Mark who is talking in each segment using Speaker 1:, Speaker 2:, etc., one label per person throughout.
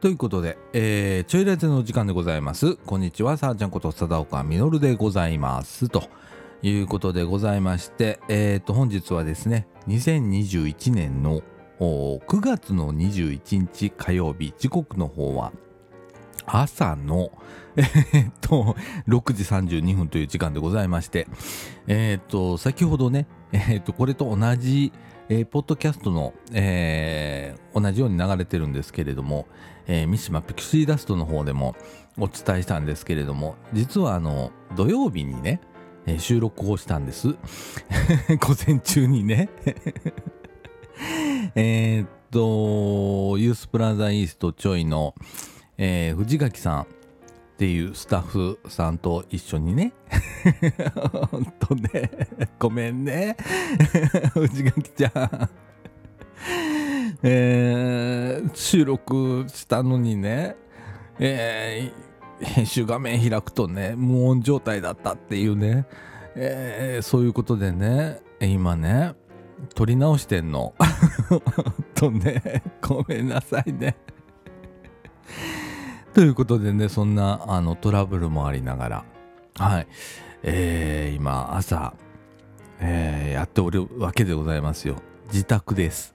Speaker 1: ということで、えー、ちょいラジの時間でございます。こんにちは、さあちゃんこと貞岡みのるでございます。ということでございまして、えーと、本日はですね、2021年の9月の21日火曜日、時刻の方は朝の、えー、っと、6時32分という時間でございまして、えー、っと、先ほどね、えー、っと、これと同じ、えー、ポッドキャストの、えー、同じように流れてるんですけれども、えー、三島ピクシーダストの方でもお伝えしたんですけれども、実はあの、土曜日にね、えー、収録をしたんです。午前中にね えっと、ユースプラザイーストちょいの、えー、藤垣さんっていうスタッフさんと一緒にね、ほんとね、ごめんね、藤垣ちゃん。えー、収録したのにね、えー、編集画面開くとね、無音状態だったっていうね、えー、そういうことでね、今ね、撮り直してんの。とね、ごめんなさいね。ということでね、そんなあのトラブルもありながら、はい、えー、今、朝、えー、やっておるわけでございますよ。自宅です。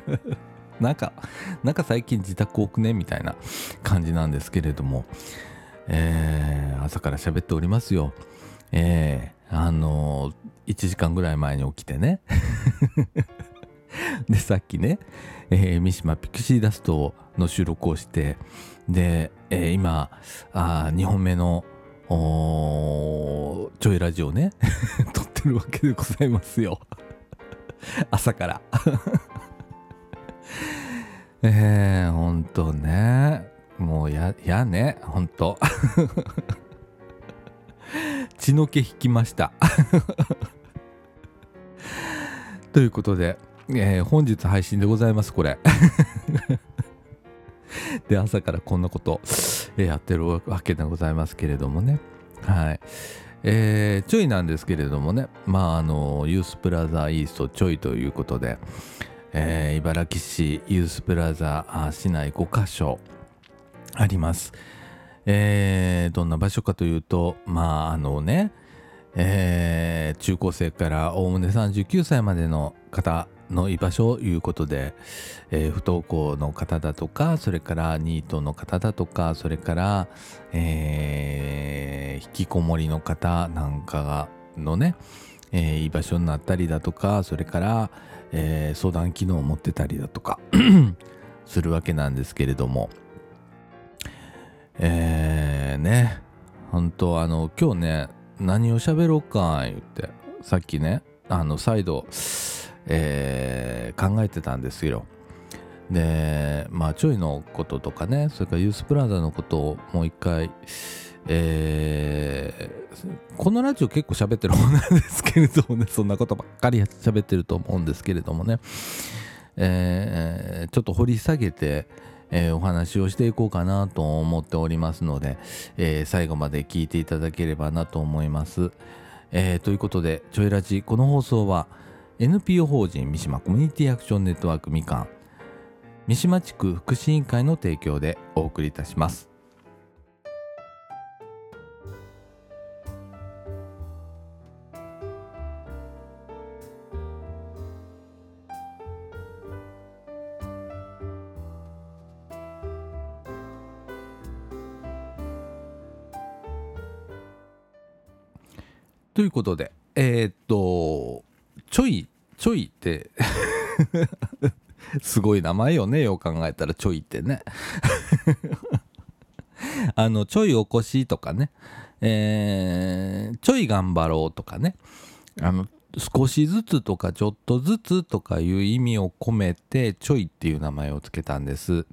Speaker 1: なんか、なんか最近自宅多くね？みたいな感じなんですけれども、えー、朝から喋っておりますよ。えー、あのー、1時間ぐらい前に起きてね。で、さっきね、えー、三島ピクシーダストの収録をして、で、えー、今あ、2本目のちょいラジオね、撮ってるわけでございますよ。朝から えー、ほんとね。もうや、やね、ほんと。血の気引きました。ということで、えー、本日配信でございます、これ。で、朝からこんなこと、やってるわけでございますけれどもね。はい。えー、ちょいなんですけれどもね、まあ、あの、ユースプラザイーストちょいということで、えー、茨城市ユースプラザ市内5カ所あります。えー、どんな場所かというと、まあ、あのね、えー、中高生からおおむね39歳までの方の居場所ということで、えー、不登校の方だとかそれからニートの方だとかそれから、えー、引きこもりの方なんかがのね、えー、居場所になったりだとかそれから、え、相談機能を持ってたりだとか するわけなんですけれども。えー、ね本当あの今日ね何を喋ろうか言ってさっきねあの再度えー、考えてたんですよ。でまあちょいのこととかねそれからユースプラザのことをもう一回えー、このラジオ結構喋ってる方なんですけれどもね そんなことばっかり喋ってると思うんですけれどもね、えー、ちょっと掘り下げて、えー、お話をしていこうかなと思っておりますので、えー、最後まで聞いていただければなと思います。えー、ということでちょいラジこの放送は「NPO 法人三島コミュニティアクションネットワークみかん三島地区福祉委員会の提供でお送りいたします。ということで、えー、っと、ちょいちょいって すごい名前よねよう考えたらちょいってね。あのちょいおこしとかね、えー、ちょい頑張ろうとかね。あの少しずつとかちょっとずつとかいう意味を込めてちょいっていう名前をつけたんです。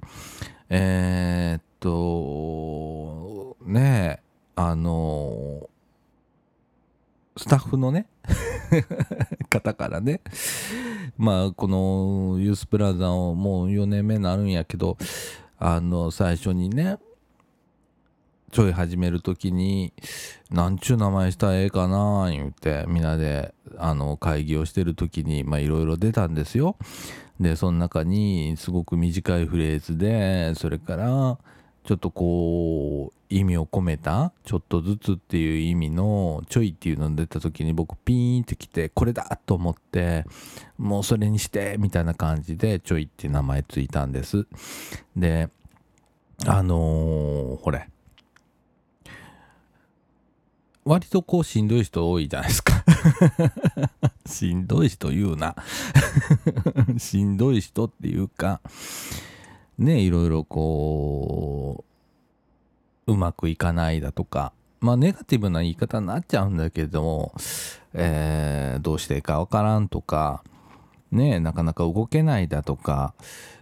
Speaker 1: えー、っとねえあのスタッフのね 方からねまあこのユースプラザをもう4年目になるんやけどあの最初にねちょい始める時に「なんちゅう名前したらええかな」言うてみんなであの会議をしてる時にいろいろ出たんですよ。でその中にすごく短いフレーズでそれからちょっとこう意味を込めたちょっとずつっていう意味のちょいっていうのが出た時に僕ピーンってきてこれだと思ってもうそれにしてみたいな感じでちょいって名前ついたんです。であのー、ほれ。割とこうしんどい人多いじゃないですか。しんどい人言うな。しんどい人っていうかねいろいろこううまくいかないだとかまあネガティブな言い方になっちゃうんだけども、えー、どうしていいかわからんとかねなかなか動けないだとか、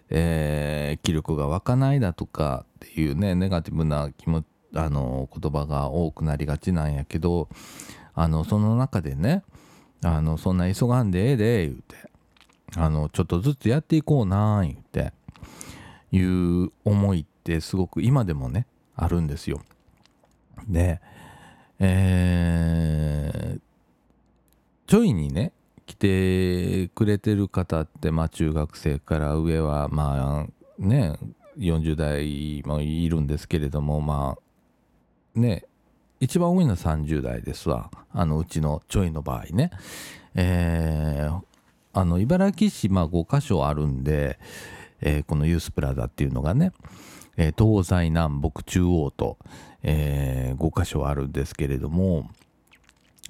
Speaker 1: えー、気力が湧かないだとかっていうねネガティブな気持あの言葉が多くなりがちなんやけどあのその中でねあのそんな急がんでええで言うてあのちょっとずつやっていこうな言うていう思いってすごく今でもねあるんですよ。で、えー、ちょいにね来てくれてる方ってまあ中学生から上はまあね40代もいるんですけれどもまあね一番多いのは30代ですわ。あのうちのちょいの場合ね。えー、あの茨城市まあ5か所あるんでえー、このユースプラザっていうのがね、え、東西南北中央と、えー、5箇所あるんですけれども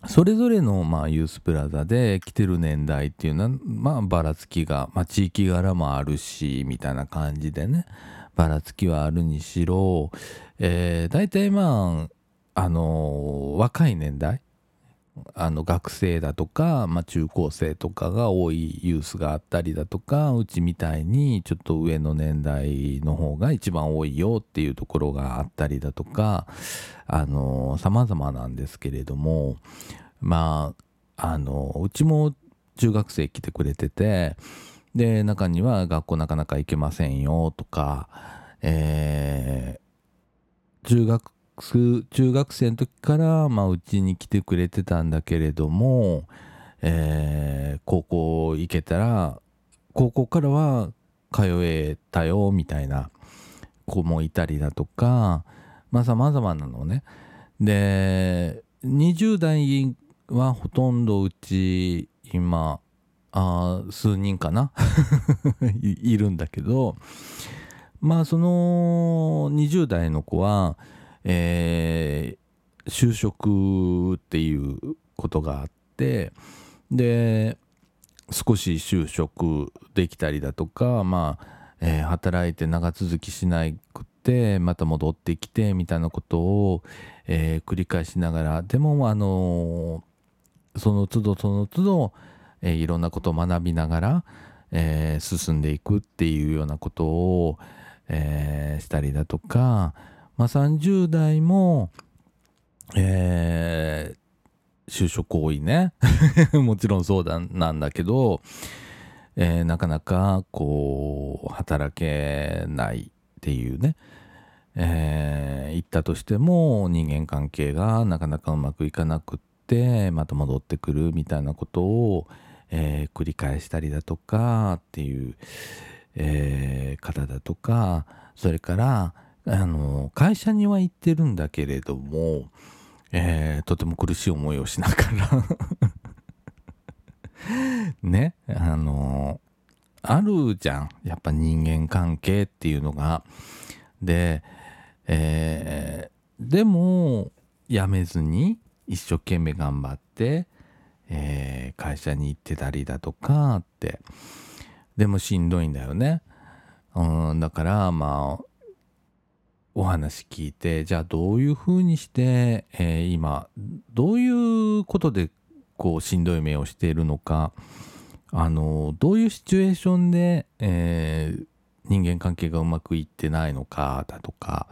Speaker 1: それぞれの、まあ、ユースプラザで来てる年代っていうのは、まあ、ばらつきが、まあ、地域柄もあるしみたいな感じでねばらつきはあるにしろ、えー、大体まああのー、若い年代あの学生だとか、まあ、中高生とかが多いユースがあったりだとかうちみたいにちょっと上の年代の方が一番多いよっていうところがあったりだとかあの様々なんですけれどもまああのうちも中学生来てくれててで中には学校なかなか行けませんよとか、えー、中学中学生の時からうちに来てくれてたんだけれども、えー、高校行けたら高校からは通えたよみたいな子もいたりだとかまあ様々なのね。で20代はほとんどうち今あ数人かな いるんだけどまあその20代の子はえー、就職っていうことがあってで少し就職できたりだとかまあ、えー、働いて長続きしなくてまた戻ってきてみたいなことを、えー、繰り返しながらでもあのー、その都度その都度、え、いろんなことを学びながら、え、進んでいくっていうようなことを、え、したりだとかまあ、30代も、えー、就職多いね。もちろんそうだなんだけど、えー、なかなかこう働けないっていうね、えー、言ったとしても人間関係がなかなかうまくいかなくってまた戻ってくるみたいなことを、えー、繰り返したりだとかっていう、えー、方だとかそれからあの会社には行ってるんだけれども、えー、とても苦しい思いをしながら。ねあのあるじゃん。やっぱ人間関係っていうのが。で、えー、でも辞めずに一生懸命頑張って、えー、会社に行ってたりだとかって。でもしんどいんだよね、うん、だからまあお話聞いてじゃあどういうふうにして、えー、今どういうことでこうしんどい目をしているのかあのどういうシチュエーションで、えー、人間関係がうまくいってないのかだとか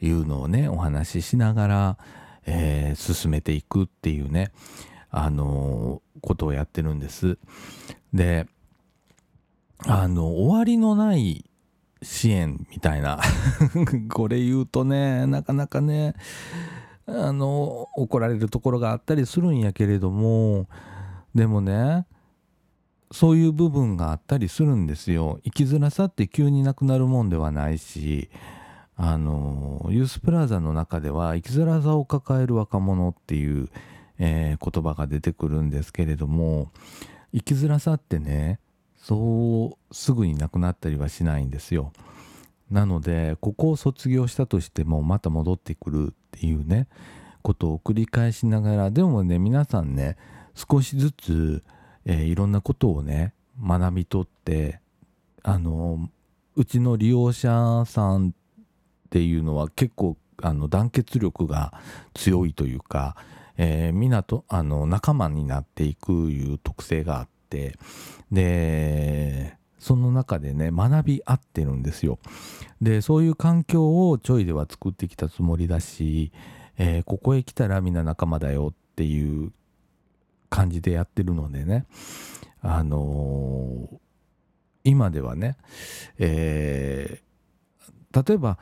Speaker 1: いうのをねお話ししながら、えー、進めていくっていうねあのことをやってるんです。であの終わりのない支援みたいな。これ言うとねなかなかねあの怒られるところがあったりするんやけれどもでもねそういう部分があったりするんですよ。生きづらさって急になくなるもんではないしあのユースプラザの中では生きづらさを抱える若者っていう、えー、言葉が出てくるんですけれども生きづらさってねそうすぐになくなったりはしないんですよ。なのでここを卒業したとしてもまた戻ってくるっていうねことを繰り返しながらでもね皆さんね少しずつ、えー、いろんなことをね学び取ってあのうちの利用者さんっていうのは結構あの団結力が強いというか、えー、みんなとあの仲間になっていくいう特性があってでその中でね学び合ってるんですよ。でそういう環境をちょいでは作ってきたつもりだし、えー、ここへ来たらみんな仲間だよっていう感じでやってるのでねあのー、今ではね、えー、例えば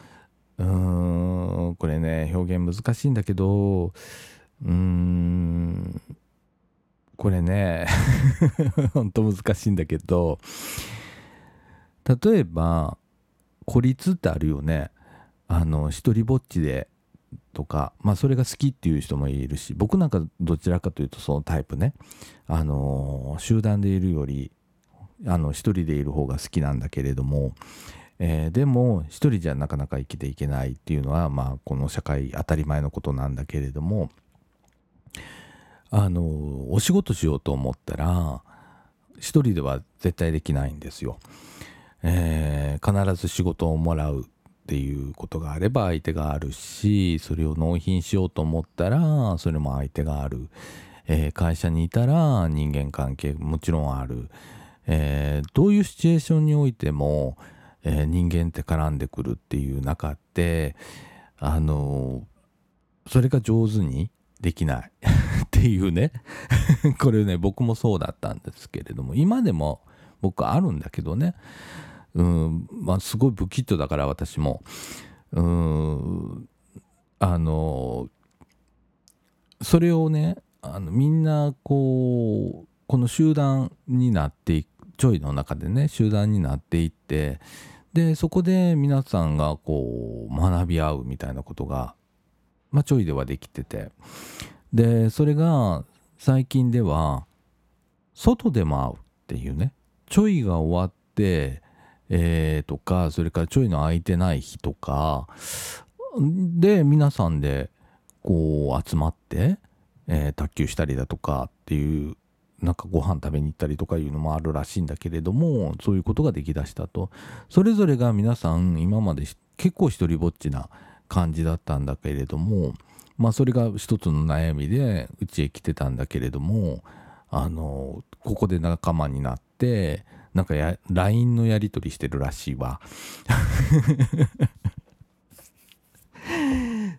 Speaker 1: うーんこれね表現難しいんだけどうーんこれね。ほんと難しいんだけど。例えば孤立ってあるよね。あの一人ぼっちでとかまあそれが好きっていう人もいるし僕なんかどちらかというとそのタイプね。あの集団でいるよりあの一人でいる方が好きなんだけれども、えー、でも一人じゃなかなか生きていけないっていうのはまあこの社会当たり前のことなんだけれどもあのお仕事しようと思ったら一人では絶対できないんですよ。えー、必ず仕事をもらうっていうことがあれば相手があるしそれを納品しようと思ったらそれも相手がある、えー、会社にいたら人間関係もちろんある、えー、どういうシチュエーションにおいても、えー、人間って絡んでくるっていう中ってあのそれが上手にできない。っていうね。これね僕もそうだったんですけれども今でも僕あるんだけどね。うんまあすごい不吉ッだから私も。うんあのそれをねあのみんなこうこの集団になっていくちょいの中でね集団になっていってでそこで皆さんがこう学び合うみたいなことが、まあ、ちょいではできてて。でそれが最近では外でも会うっていうね。ちょいが終わってえー、とかそれからちょいの空いてない日とかで皆さんでこう集まって、えー、卓球したりだとかっていうなんかご飯食べに行ったりとかいうのもあるらしいんだけれどもそういうことができだしたと。それぞれが皆さん今まで結構一人ぼっちな感じだったんだけれどもまあそれが一つの悩みでうちへ来てたんだけれどもあのここで仲間になってなんかや LINE のやり取りしてるらしいわ。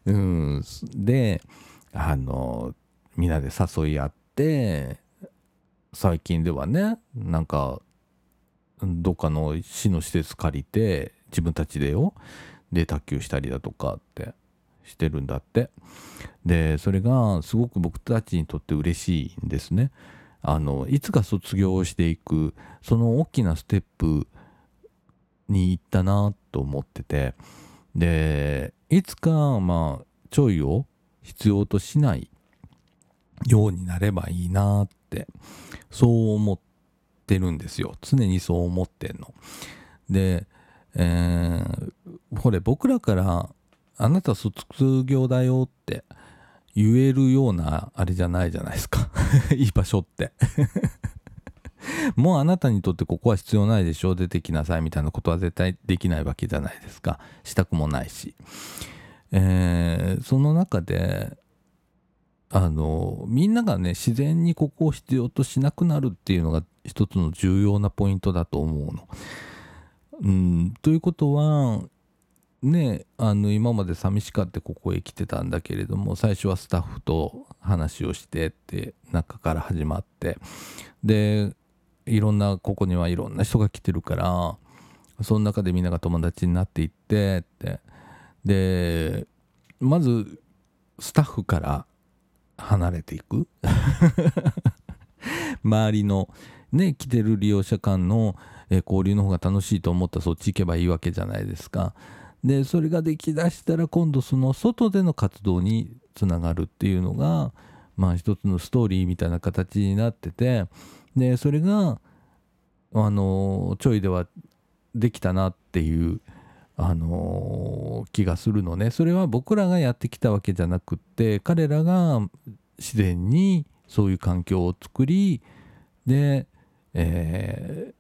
Speaker 1: うん、であのみんなで誘い合って最近ではねなんかどっかの市の施設借りて自分たちでよで卓球したりだとかってしてるんだってでそれがすごく僕たちにとって嬉しいんですね。あのいつか卒業していくその大きなステップに行ったなと思っててでいつかまあちょいを必要としないようになればいいなってそう思ってるんですよ常にそう思ってんの。で、えー、これ僕らからあなた卒業だよって言えるようなあれじゃないじゃないですか。いい場所って。もうあなたにとってここは必要ないでしょ出てきなさいみたいなことは絶対できないわけじゃないですか。したくもないし、えー、その中であのみんながね自然にここを必要としなくなるっていうのが一つの重要なポイントだと思うの。うん、ということはねあの今まで寂しかってここへ来てたんだけれども最初はスタッフと話をしてって中から始まって。でいろんなここにはいろんな人が来てるからその中でみんなが友達になっていってって。でまずスタッフから離れていく。周りのね来てる利用者間の、交流の方が楽しいと思ったらそっち行けばいいわけじゃないですか。でそれができだしたら今度その外での活動につながるっていうのがまあ一つのストーリーみたいな形になっててでそれがあのちょいではできたなっていうあの気がするのね。それは僕らがやってきたわけじゃなくって彼らが自然にそういう環境を作りで、え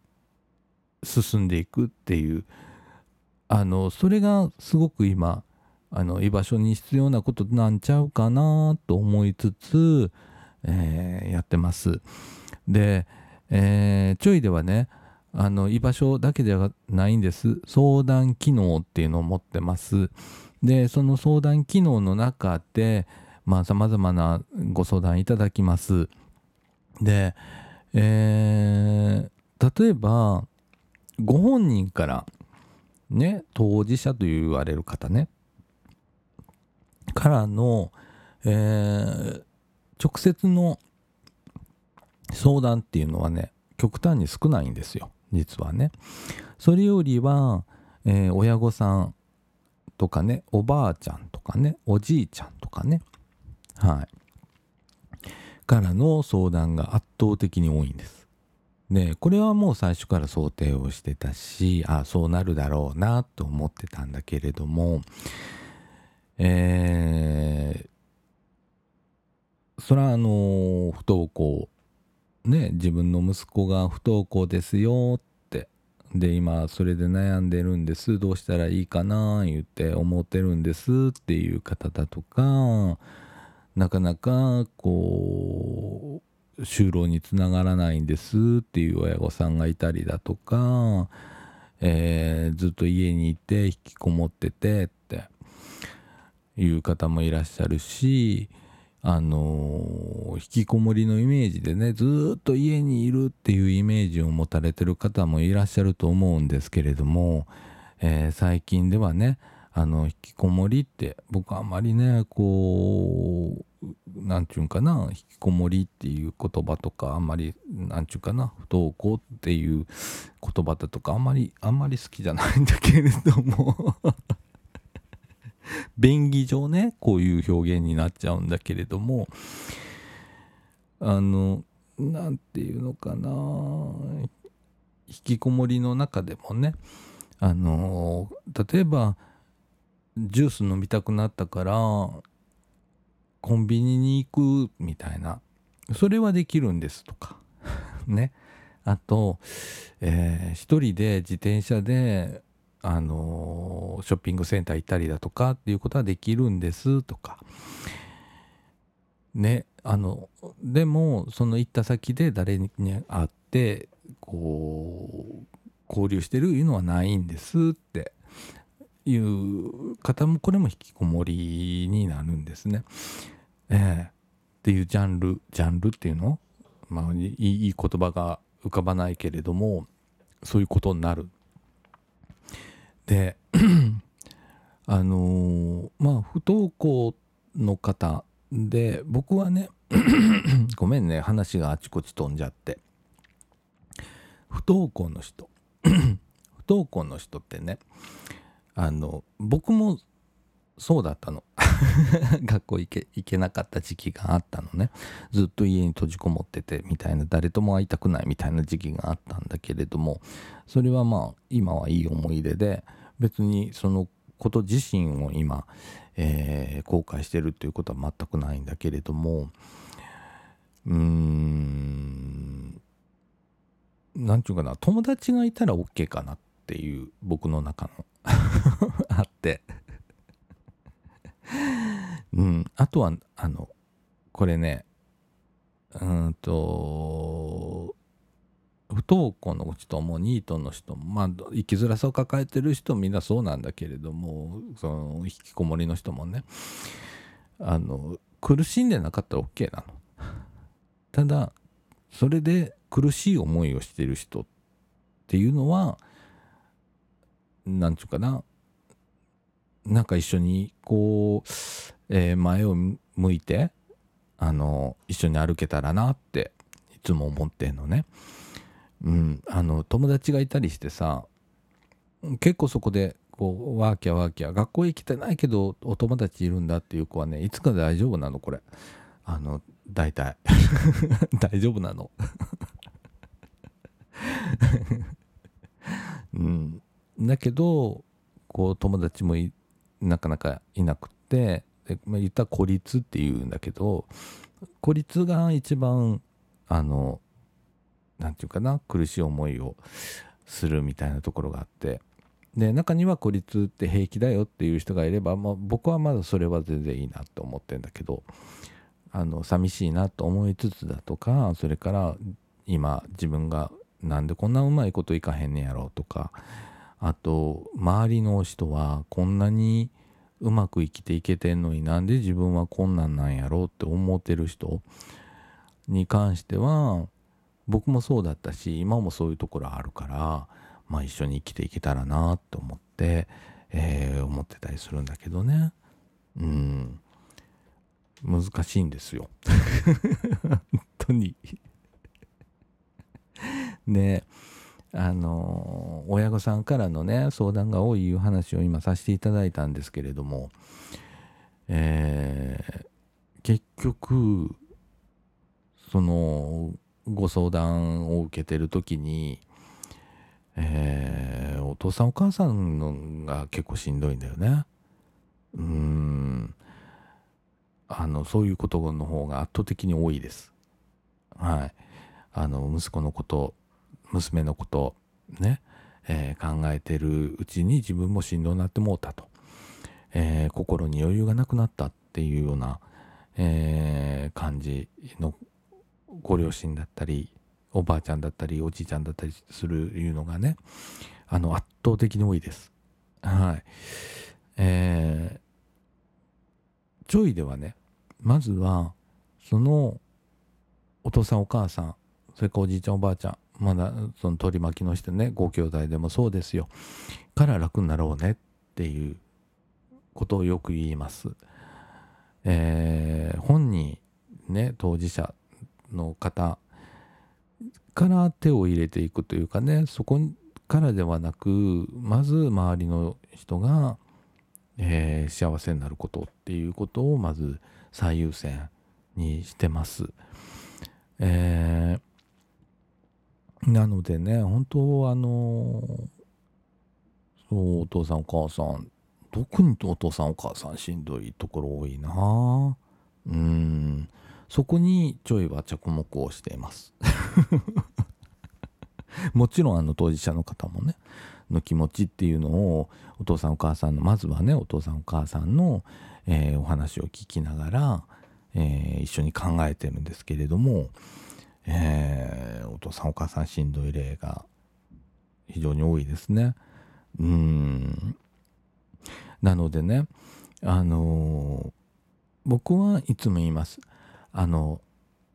Speaker 1: ー、進んでいくっていうあのそれがすごく今あの居場所に必要なことなんちゃうかなと思いつつ、えー、やってます。で、えー、ちょいではねあの居場所だけではないんです。相談機能っていうのを持ってます。でその相談機能の中でまあ様々なご相談いただきます。で、えー、例えばご本人からね当事者と言われる方ね。からの、えー、直接の相談っていうのはね極端に少ないんですよ。実はね。それよりは、えー、親御さんとかねおばあちゃんとかねおじいちゃんとかね。はい。からの相談が圧倒的に多いんです。でこれはもう最初から想定をしてたしあそうなるだろうなと思ってたんだけれどもえー、それはあの不登校。ね自分の息子が不登校ですよって。で今それで悩んでるんです。どうしたらいいかな言って思ってるんですっていう方だとかなかなかこう就労につながらないんですっていう親御さんがいたりだとか、えー、ずっと家にいて引きこもっててっていう方もいらっしゃるしあのー、引きこもりのイメージでねずっと家にいるっていうイメージを持たれてる方もいらっしゃると思うんですけれども、えー、最近ではねあの引きこもりって僕あんまりねこう何て言うんかな引きこもりっていう言葉とかあんまり何て言うかな不登校っていう言葉だとかあんまりあんまり好きじゃないんだけれども。便宜上ねこういう表現になっちゃうんだけれども。あの何て言うのかな引きこもりの中でもねあの例えばジュース飲みたくなったからコンビニに行くみたいな。それはできるんですとか。ね。あと、えー、一人で自転車であのー、ショッピングセンター行ったりだとかっていうことはできるんですとか。ね。あのでもその行った先で誰に会ってこう交流してるいうのはないんですって。いう方もこれも引きこもりになるんですね。えー、っていうジャンルジャンルっていうの？まあいい言葉が浮かばないけれどもそういうことになる。で あのー、まあ不登校の方で僕はね ごめんね話があちこち飛んじゃって不登校の人 不登校の人ってねあの僕もそうだったの。学校行け行けなかった時期があったのね。ずっと家に閉じこもっててみたいな誰とも会いたくないみたいな時期があったんだけれどもそれはまあ今はいい思い出で別にそのこと自身を今、えー、後悔してるっていうことは全くないんだけれどもうーん何て言うかな友達がいたら OK かなっていう僕の中の あって うん、あとはあのこれねうんと不登校の人もニートの人もまあ生きづらさを抱えてる人みんなそうなんだけれどもその引きこもりの人もねあの苦しんでなかったら OK なの。ただそれで苦しい思いをしてる人っていうのは何て言うかな。なんか一緒にこう、えー、前を向いてあの一緒に歩けたらなっていつも思ってんのね。うん、あの友達がいたりしてさ結構そこでこうワーキャワーキャ学校へ来てないけどお友達いるんだっていう子はねいつか大丈夫なのこれ。あの大体。大丈夫なの。うん。だけどこう友達もなかなかいなくってで、まあ、言ったら孤立っていうんだけど孤立が一番あの何て言うかな苦しい思いをするみたいなところがあってで中には孤立って平気だよっていう人がいれば、まあ、僕はまだそれは全然いいなと思ってんだけどあの寂しいなと思いつつだとかそれから今自分がなんでこんなうまいこといかへんねやろうとかあと周りの人はこんなにうまく生きていけてんのになんで自分はこんなんなんやろうって思ってる人に関しては僕もそうだったし今もそういうところあるからまあ一緒に生きていけたらなと思って、えー、思ってたりするんだけどね。うん。難しいんですよ。本当に。であの親御さんからのね相談が多いいう話を今させていただいたんですけれども、えー、結局そのご相談を受けてる時に、えー、お父さんお母さんのが結構しんどいんだよね。うんあのそういうことの方が圧倒的に多いです。はい。あの息子のこと娘のことね、えー、考えてるうちに自分もしんどになってもうたと、えー、心に余裕がなくなったっていうような、えー、感じのご両親だったりおばあちゃんだったりおじいちゃんだったりするいうのがねあの圧倒的に多いです。はい。えー、ちょいではねまずはそのお父さんお母さんそれからおじいちゃんおばあちゃんまだその取り巻きの人ねご兄弟でもそうですよから楽になろうねっていうことをよく言います。えー、本人ね当事者の方から手を入れていくというかねそこからではなくまず周りの人が、えー、幸せになることっていうことをまず最優先にしてます。えーなのでね、本当あのそう、お父さんお母さん、特にお父さんお母さんしんどいところ多いなうん、そこにちょいは着目をしています。もちろんあの当事者の方もね、の気持ちっていうのをお父さんお母さんのまずはねお父さんお母さんの、えー、お話を聞きながら、えー、一緒に考えてるんですけれどもえー、お父さんお母さんしんどい例が非常に多いですね。うんなのでねあの、僕はいつも言いますあの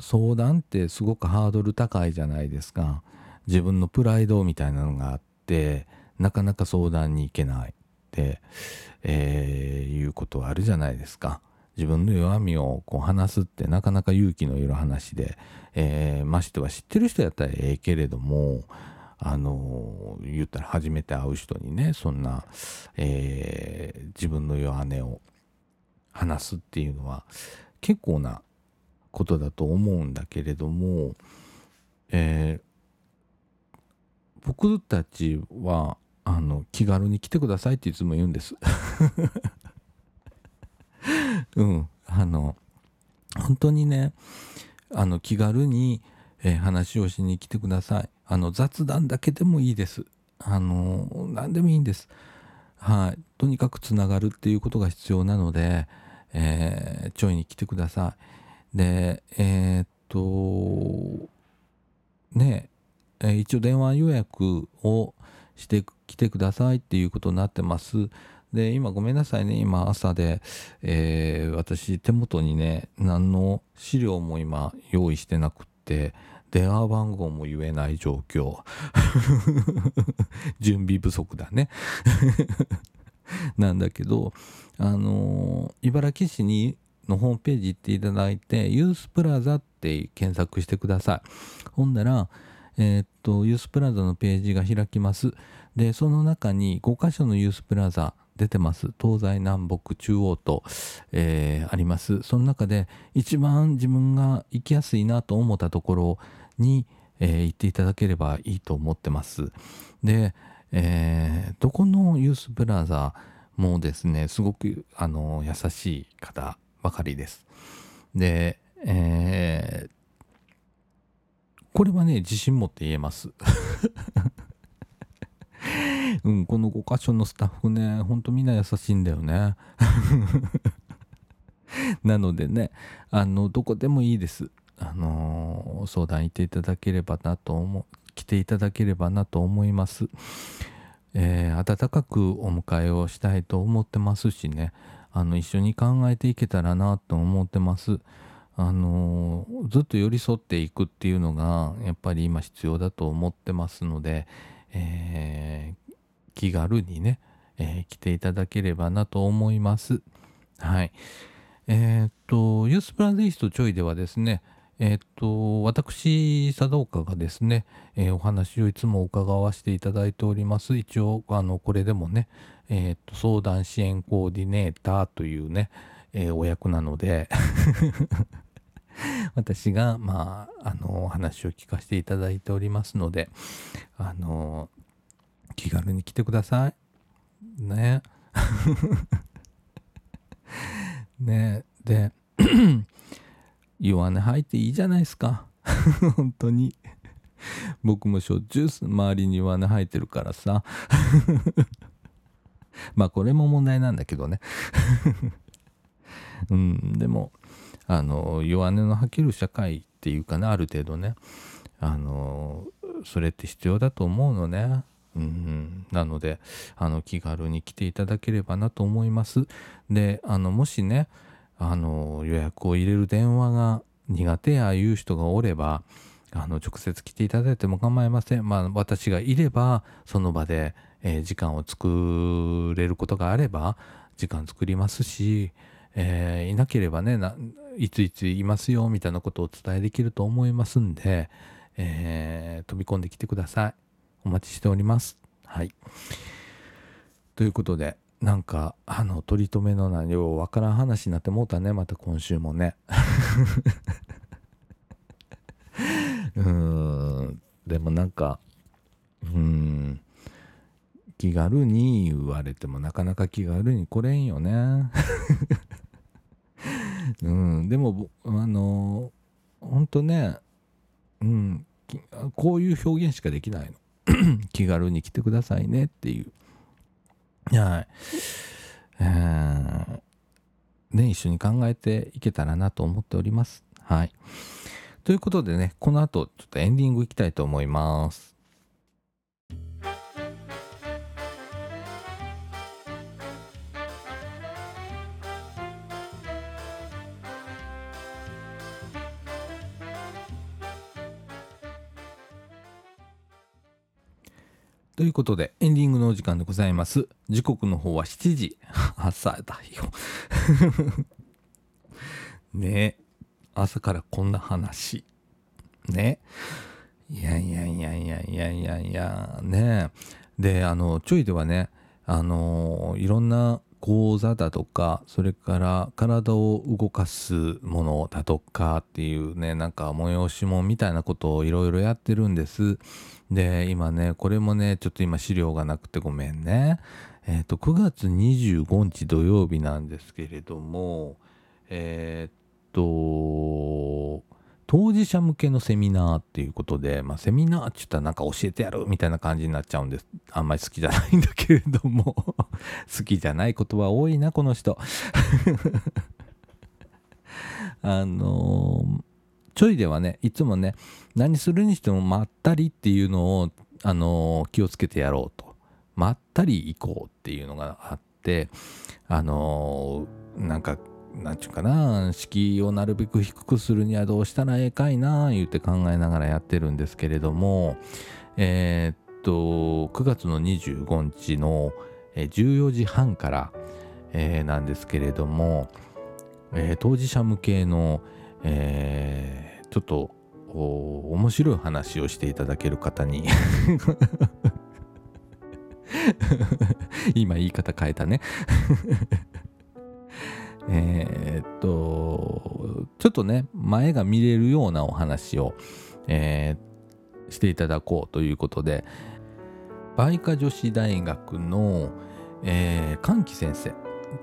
Speaker 1: 相談ってすごくハードル高いじゃないですか自分のプライドみたいなのがあってなかなか相談に行けないって、えー、いうことはあるじゃないですか。自分の弱みをこう話すってなかなか勇気のいる話で、えー、ましては知ってる人やったらええけれどもあの言ったら初めて会う人にねそんな、えー、自分の弱音を話すっていうのは結構なことだと思うんだけれども、えー、僕たちはあの気軽に来てくださいっていつも言うんです。うん、あの、本当にね、あの、気軽に、えー、話をしに来てください。あの、雑談だけでもいいです。あの、何でもいいんです。はい。とにかくつながるっていうことが必要なので、えー、ちょいに来てください。で、えー、っと、ね、えー、一応電話予約をしてきてくださいっていうことになってます。で、今ごめんなさいね、今朝で、えー、私手元にね、何の資料も今用意してなくって、電話番号も言えない状況。準備不足だね。なんだけど、あのー、茨城市にのホームページ行っていただいて、ユースプラザって検索してください。ほんなら、えー、っと、ユースプラザのページが開きます。で、その中に5箇所のユースプラザ出てます。東西南北中央と、えー、あります。その中で一番自分が行きやすいなと思ったところに、えー、行っていただければいいと思ってます。で、えー、どこのユースプラザーもですね、すごくあの優しい方ばかりです。で、えー、これはね、自信持って言えます。うん、この5箇所のスタッフね、ほんとみんな優しいんだよね。なのでね、あの、どこでもいいです。あのー、相談行っていただければなと思う、来ていただければなと思います。えー、温かくお迎えをしたいと思ってますしね、あの、一緒に考えていけたらなと思ってます。あのー、ずっと寄り添っていくっていうのが、やっぱり今必要だと思ってますので、えー、気軽にね、えー、来ていただければなと思います。はい。えー、っと、ユースプランイストちょいではですね、えっと、私、佐藤岡がですね、えー、お話をいつも伺わせていただいております。一応、あの、これでもね、えっと、相談支援コーディネーターというね、えー、お役なので 私が、まあ、あの、お話を聞かせていただいておりますので、あの、気軽に来てください。ね。ねで、弱音吐いていいじゃないですか。本当に。僕もしょっちゅう周りに弱音吐いてるからさ。まあこれも問題なんだけどね。うん、でも、あの、弱音の吐ける社会っていうかな、ある程度ね。あの、それって必要だと思うのね。うん、なのであの気軽に来ていただければなと思います。であのもしねあの予約を入れる電話が苦手やいう人がおればあの直接来ていただいても構いません。まあ私がいればその場で、えー、時間を作れることがあれば時間作りますし、えー、いなければねいついついますよみたいなことをお伝えできると思いますんで、えー、飛び込んできてください。お待ちしております。はい。ということで、なんか、あの、取り留めのないようわからん話になってもうたね、また今週もね。うーん、でもなんか、うーん、気軽に言われてもなかなか気軽に来れんよね。うん、でも、あの、ほんとね、うん、こういう表現しかできないの。気軽に来てくださいねっていう。はい。えー、ね、一緒に考えていけたらなと思っております。はい。ということでね、この後、ちょっとエンディングいきたいと思います。いうことで、エンディングのお時間でございます。時刻の方は7時。朝だよ。ね朝からこんな話。ねいやいやいやいやいやいやいや、ねで、あの、ちょいではね、あの、いろんな講座だとか、それから体を動かすものだとかっていうね、なんか催し物みたいなことをいろいろやってるんです。で、今ね、これもね、ちょっと今資料がなくてごめんね。えっ、ー、と、9月25日土曜日なんですけれども、えっ、と、当事者向けのセミナーっていうことで、まあ、セミナーって言ったらなんか教えてやるみたいな感じになっちゃうんです。あんまり好きじゃないんだけれども 好きじゃない言葉多いな、この人 あのーちょいではね、いつもね、何するにしてもまったりっていうのを、あのー、気をつけてやろうと。まったり行こうっていうのがあって、あのー、なんか、なんちゅうかな、敷居をなるべく低くするにはどうしたらええかいな、言うて考えながらやってるんですけれども、えー、っと、9月の25日の14時半から、えー、なんですけれども、えー、当事者向けの、えー、ちょっと面白い話をしていただける方に 今言い方変えたね。えっとちょっとね前が見れるようなお話を、えー、していただこうということで梅花女子大学の、えー、歓喜先生っ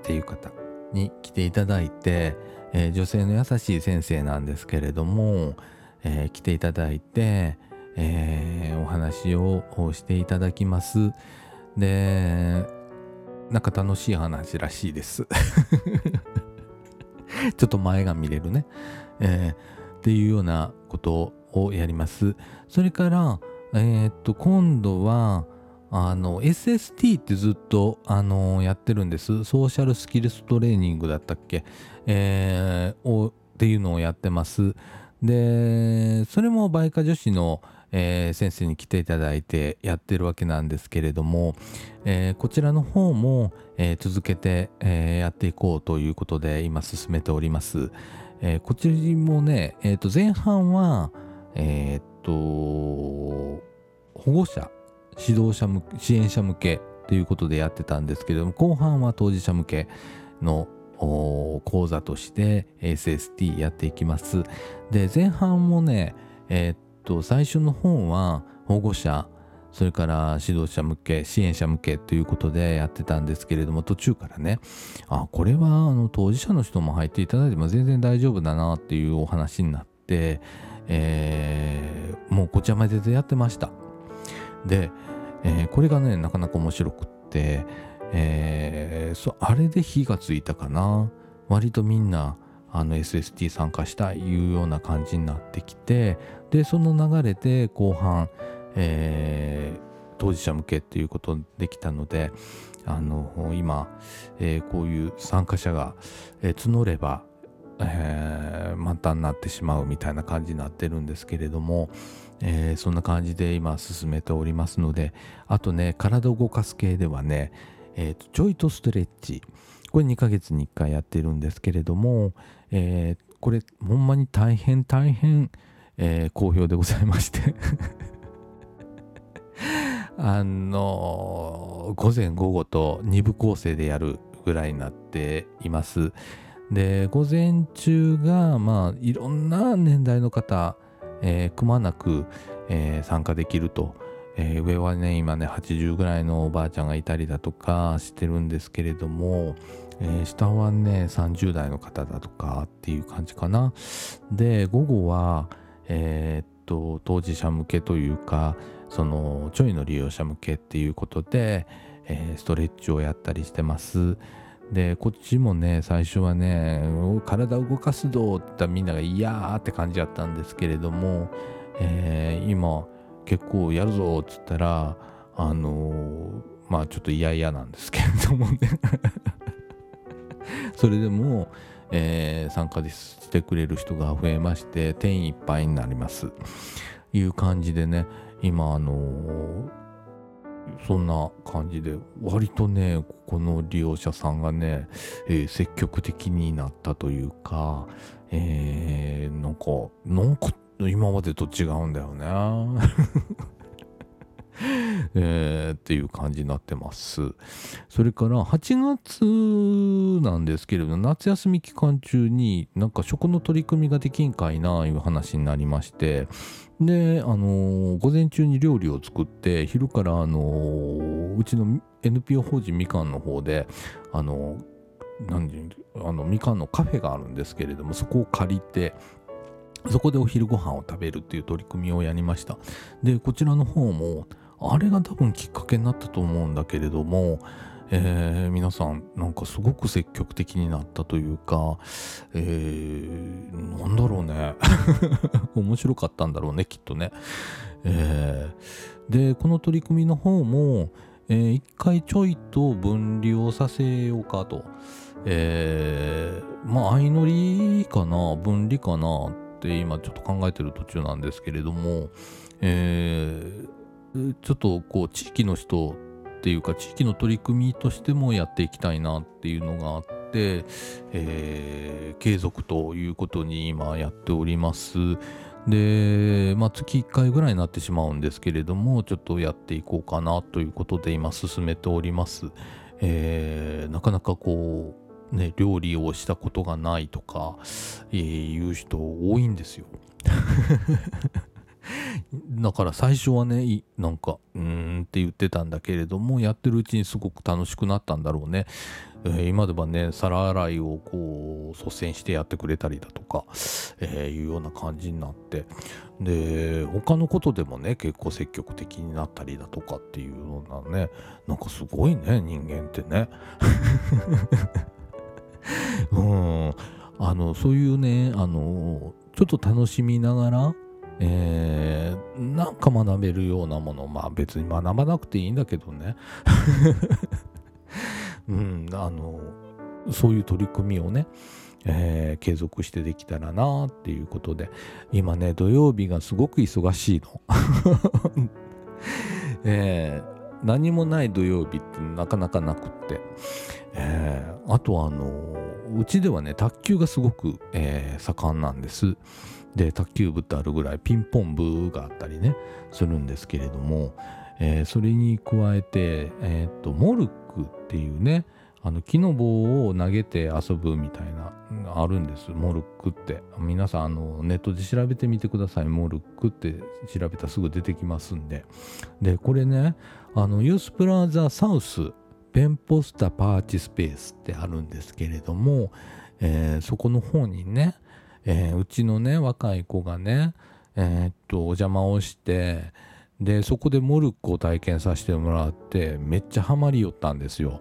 Speaker 1: ていう方に来ていただいて、えー、女性の優しい先生なんですけれども、えー、来ていただいて、えー、お話をしていただきます。で、なんか楽しい話らしいです。ちょっと前が見れるね。えー、っていうようなことをやります。それから、えー、っと、今度は、あの SST ってずっとあのやってるんです。ソーシャルスキルストレーニングだったっけ、えー、をっていうのをやってます。で、それもバイカ女子の、えー、先生に来ていただいてやってるわけなんですけれども、えー、こちらの方も、えー、続けて、えやっていこうということで今進めております。えこちらもね、えー、と前半は、えっと保護者指導者向支援者向けということでやってたんですけれども後半は当事者向けの講座として SST やっていきます。で前半もねえー、と最初の本は保護者それから指導者向け支援者向けということでやってたんですけれども途中からねあこれはあの当事者の人も入っていただいても全然大丈夫だなっていうお話になって、えー、もうこちらまででやってました。で、えー、これがねなかなか面白くって、えー、そあれで火がついたかな。割とみんなあの SST 参加したいいうような感じになってきてでその流れで後半、えー、当事者向けっていうことできたのであの今、えー、こういう参加者が、えー、募れば、えー、満タンになってしまうみたいな感じになってるんですけれども、えー、そんな感じで今進めておりますのであとね体を動かす系ではね、えー、ちょいとストレッチこれ2ヶ月に1回やってるんですけれども、えー、これほんまに大変大変、えー、好評でございまして あの、午前午後と2部構成でやるぐらいになっています。で午前中がまあいろんな年代の方、えー、くまなく、えー、参加できると、えー、上はね今ね80ぐらいのおばあちゃんがいたりだとかしてるんですけれども、えー、下はね30代の方だとかっていう感じかな。で午後はえー、っと当事者向けというかそのちょいの利用者向けっていうことで、えー、ストレッチをやったりしてます。でこっちもね最初はね体動かすぞって言ったらみんなが嫌ーって感じだったんですけれども、えー、今結構やるぞっつったらあのー、まあちょっと嫌々なんですけれどもね。それでも、えー、参加してくれる人が増えまして定員いっぱいになります。いう感じでね今あのー、そんな感じで割とねここの利用者さんがね、えー、積極的になったというか、えー、なんかなんか今までと違うんだよね。えー、っていう感じになってます。それから8月なんですけれど夏休み期間中になんか食の取り組みができんかいないう話になりましてであのー、午前中に料理を作って昼からあのー、うちの NPO 法人みかんの方であの何あのみかんのカフェがあるんですけれどもそこを借りてそこでお昼ご飯を食べるっていう取り組みをやりましたでこちらの方もあれが多分きっかけになったと思うんだけれども、えー、皆さんなんかすごく積極的になったというか、えー、なんだろうね。面白かったんだろうねきっとね、えー、でこの取り組みの方も、えー、一回ちょいと分離をさせようかと、えー、まあ相乗りかな分離かなって今ちょっと考えてる途中なんですけれども、えーちょっとこう地域の人っていうか地域の取り組みとしてもやっていきたいなっていうのがあっで、えー、継続ということに今やっております。で、まあ、月1回ぐらいになってしまうんですけれども、ちょっとやっていこうかなということで今進めております。えー、なかなかこう、ね、料理をしたことがないとか、えー、いう人多いんですよ。だから最初はねなんかうーんって言ってたんだけれどもやってるうちにすごく楽しくなったんだろうね、えー、今ではね皿洗いをこう率先してやってくれたりだとか、えー、いうような感じになって。で他のことでもね結構積極的になったりだとかっていうようなねなんかすごいね人間ってね。うん。あのそういうねあのちょっと楽しみながらえー、なんか学べるようなものまあ別に学ばなくていいんだけどね。うんあのそういう取り組みをね、えー、継続してできたらなっていうことで今ね土曜日がすごく忙しいの、えー、何もない土曜日ってなかなかなくって、えー、あとあのうちではね卓球がすごく、えー、盛んなんです。で卓球部ってあるぐらいピンポン部があったりねするんですけれども、えー、それに加えて、えー、とモルックっていうねあの木の棒を投げて遊ぶみたいなあるんです。モルックって。皆さんあのネットで調べてみてください。モルックって調べたらすぐ出てきますんで。でこれねあのユースプラザサウスペンポスタパーチスペースってあるんですけれども、えー、そこの方にねえー、うちのね若い子がねえー、っとお邪魔をしてでそこでモルックを体験させてもらってめっちゃハマりよったんですよ。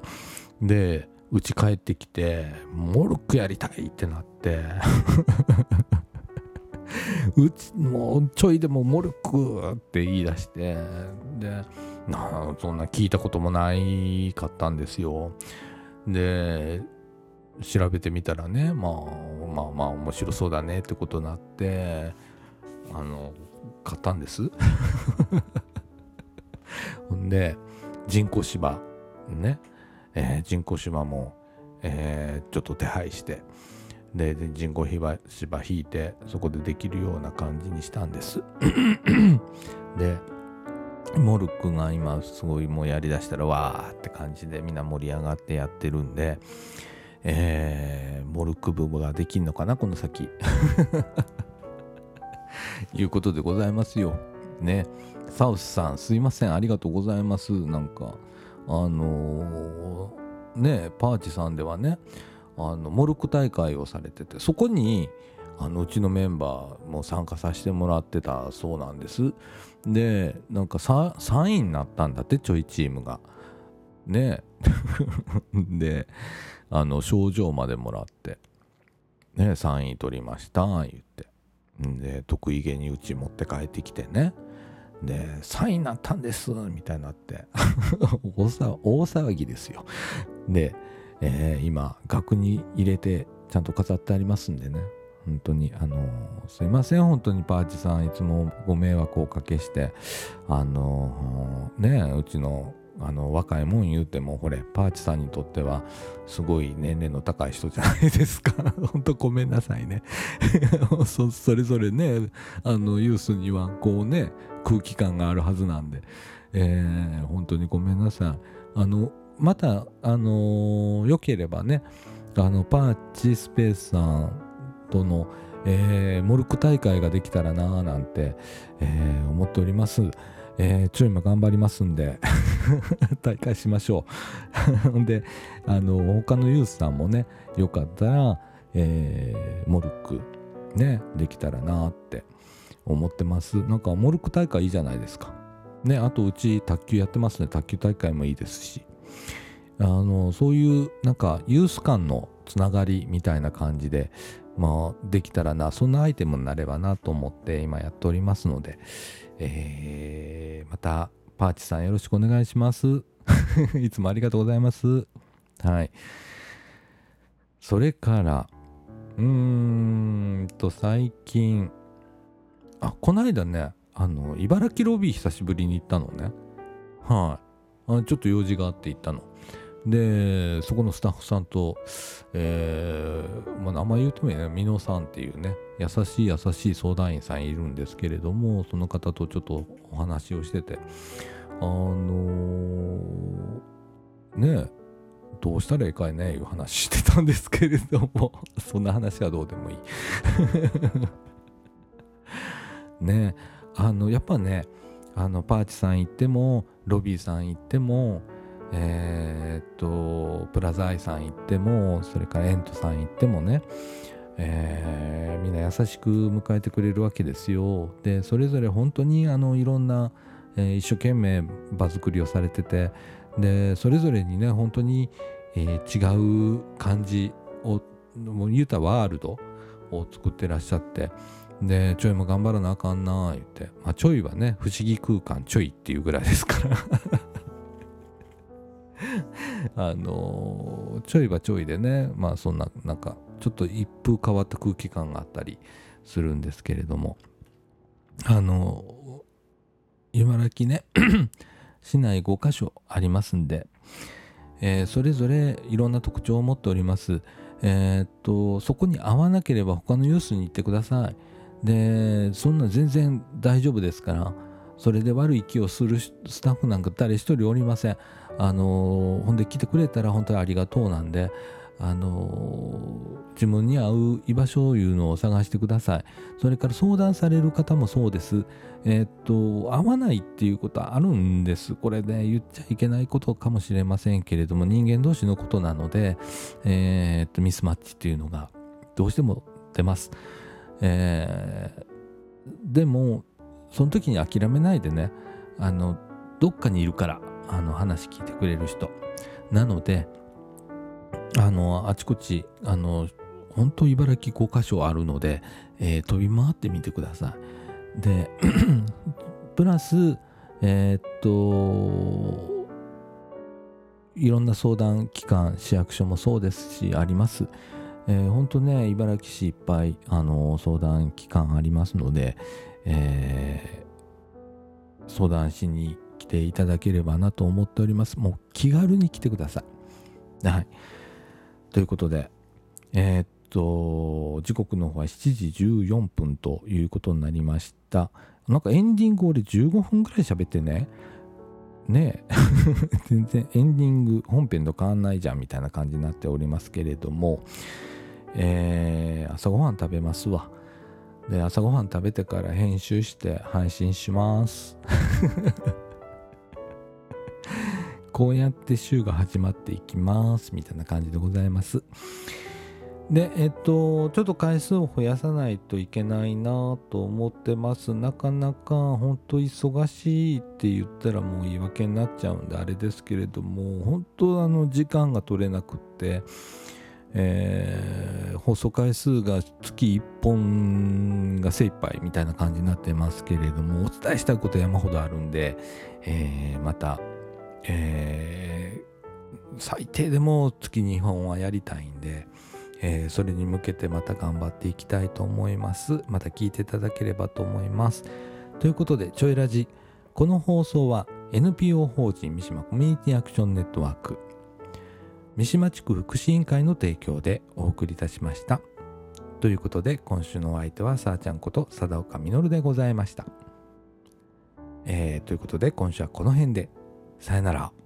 Speaker 1: でうち帰ってきてモルックやりたいってなって。うちもうちょいでもモルックって言い出してでなそんな聞いたこともないかったんですよ。で調べてみたらね、まあ、まあまあ面白そうだねってことになってあの買ったんです。ほんで人工芝ね、えー、人工芝も、えー、ちょっと手配してで人工芝引いてそこでできるような感じにしたんです。でモルックが今すごいもうやりだしたらわーって感じでみんな盛り上がってやってるんでえー、モルク部ができんのかなこの先。いうことでございますよ。ね。サウスさんすいません。ありがとうございます。なんかあのー、ねパーチさんではねあのモルク大会をされててそこにあのうちのメンバーも参加させてもらってたそうなんです。でなんか 3, 3位になったんだってちょいチームが。ね。であの賞状までもらってね3位取りました言って。で得意げにうち持って帰ってきてね。で3位になったんですみたいになって。大騒ぎですよ。で、えー、今額に入れてちゃんと飾ってありますんでね。本当にあのー、すいません本当にパーチさん。いつもご迷惑をおかけしてあのー、ねうちのあの若いもん言うてもほれパーチさんにとってはすごい年齢の高い人じゃないですか。ほんとごめんなさいね。そそれぞれねあのユースにはこうね空気感があるはずなんで、えー、本当にごめんなさい。あのまたあのよければねあのパーチスペースさんとの、えー、モルク大会ができたらなーなんて、えー、思っております。えー、ちょいも頑張りますんで 大会しましょう。であの他のユースさんもねよかったら、えー、モルックねできたらなって思ってます。なんかモルック大会いいじゃないですか。ねあとうち卓球やってますね。卓球大会もいいですし。あのそういうなんかユース間のつながりみたいな感じでまあできたらなそんなアイテムになればなと思って今やっておりますのでえー、またパーチさんよろしくお願いします。いつもありがとうございます。はい。それからうーんと最近あこないだねあの茨城ロビー久しぶりに行ったのね。はい。あちょっと用事があって行ったの。でそこのスタッフさんと、えーまあ、名前言うてもいいね。美濃さんっていうね。優しい優しい相談員さんいるんですけれどもその方とちょっとお話をしてて。あのー、ねどうしたらいいかいねいう話してたんですけれども。そんな話はどうでもいい。ねあのやっぱねあのパーチさん行ってもロビーさん行ってもえー、っとプラザアイさん行ってもそれからエントさん行ってもね、えー、みんな優しく迎えてくれるわけですよ。でそれぞれ本当にあのいろんな、えー、一生懸命場作りをされててでそれぞれにね本当に、えー、違う感じをもう言うたワールドを作ってらっしゃってでちょいも頑張らなあかんなあ言って、まあ、ちょいはね不思議空間ちょいっていうぐらいですから。あのちょいはちょいでねまあそんななんかちょっと一風変わった空気感があったりするんですけれどもあの茨城ね 市内5カ所ありますんで、えー、それぞれいろんな特徴を持っております。えー、っとそこに合わなければ他のユースに行ってください。でそんな全然大丈夫ですからそれで悪い気をするスタッフなんか誰一人おりません。あのほんで来てくれたら本当にありがとうなんで、あの自分に合う居場所いうのを探してください。それから相談される方もそうです。えー、っと、合わないっていうことはあるんです。これね、言っちゃいけないことかもしれませんけれども、人間同士のことなので、えー、っと、ミスマッチっていうのがどうしても出ます。えー、でも、その時に諦めないでね、あの、どっかにいるから、あの話聞いてくれる人。なのであのあちこちあの本当茨城5箇所あるので、えー、飛び回ってみてください。で プラスえー、っといろんな相談機関市役所もそうですしあります、えー、本当ね茨城市いっぱいあの相談機関ありますので、えー、相談しに来ていただければなと思っております。もう気軽に来てください。はい。ということで、えー、っと、時刻の方は7時14分ということになりました。なんかエンディング俺15分ぐらい喋ってね、ねえ 全然エンディング本編と変わんないじゃんみたいな感じになっておりますけれども、えー、朝ごはん食べますわ。で、朝ごはん食べてから編集して配信します。こうやって週が始まっていきますみたいな感じでございます。で、えっと、ちょっと回数を増やさないといけないなと思ってます。なかなか本当忙しいって言ったらもう言い訳になっちゃうんであれですけれども、本当あの時間が取れなくって、えー、放送回数が月1本が精一杯みたいな感じになってますけれども、お伝えしたいこと山ほどあるんで、えー、またえー、最低でも月2本はやりたいんで、えー、それに向けてまた頑張っていきたいと思います。また聞いていただければと思います。ということで、ちょいラジ。この放送は NPO 法人三島コミュニティアクションネットワーク三島地区福祉委員会の提供でお送りいたしました。ということで、今週のお相手はさあちゃんこと貞岡実でございました。えー、ということで、今週はこの辺で。さよなら。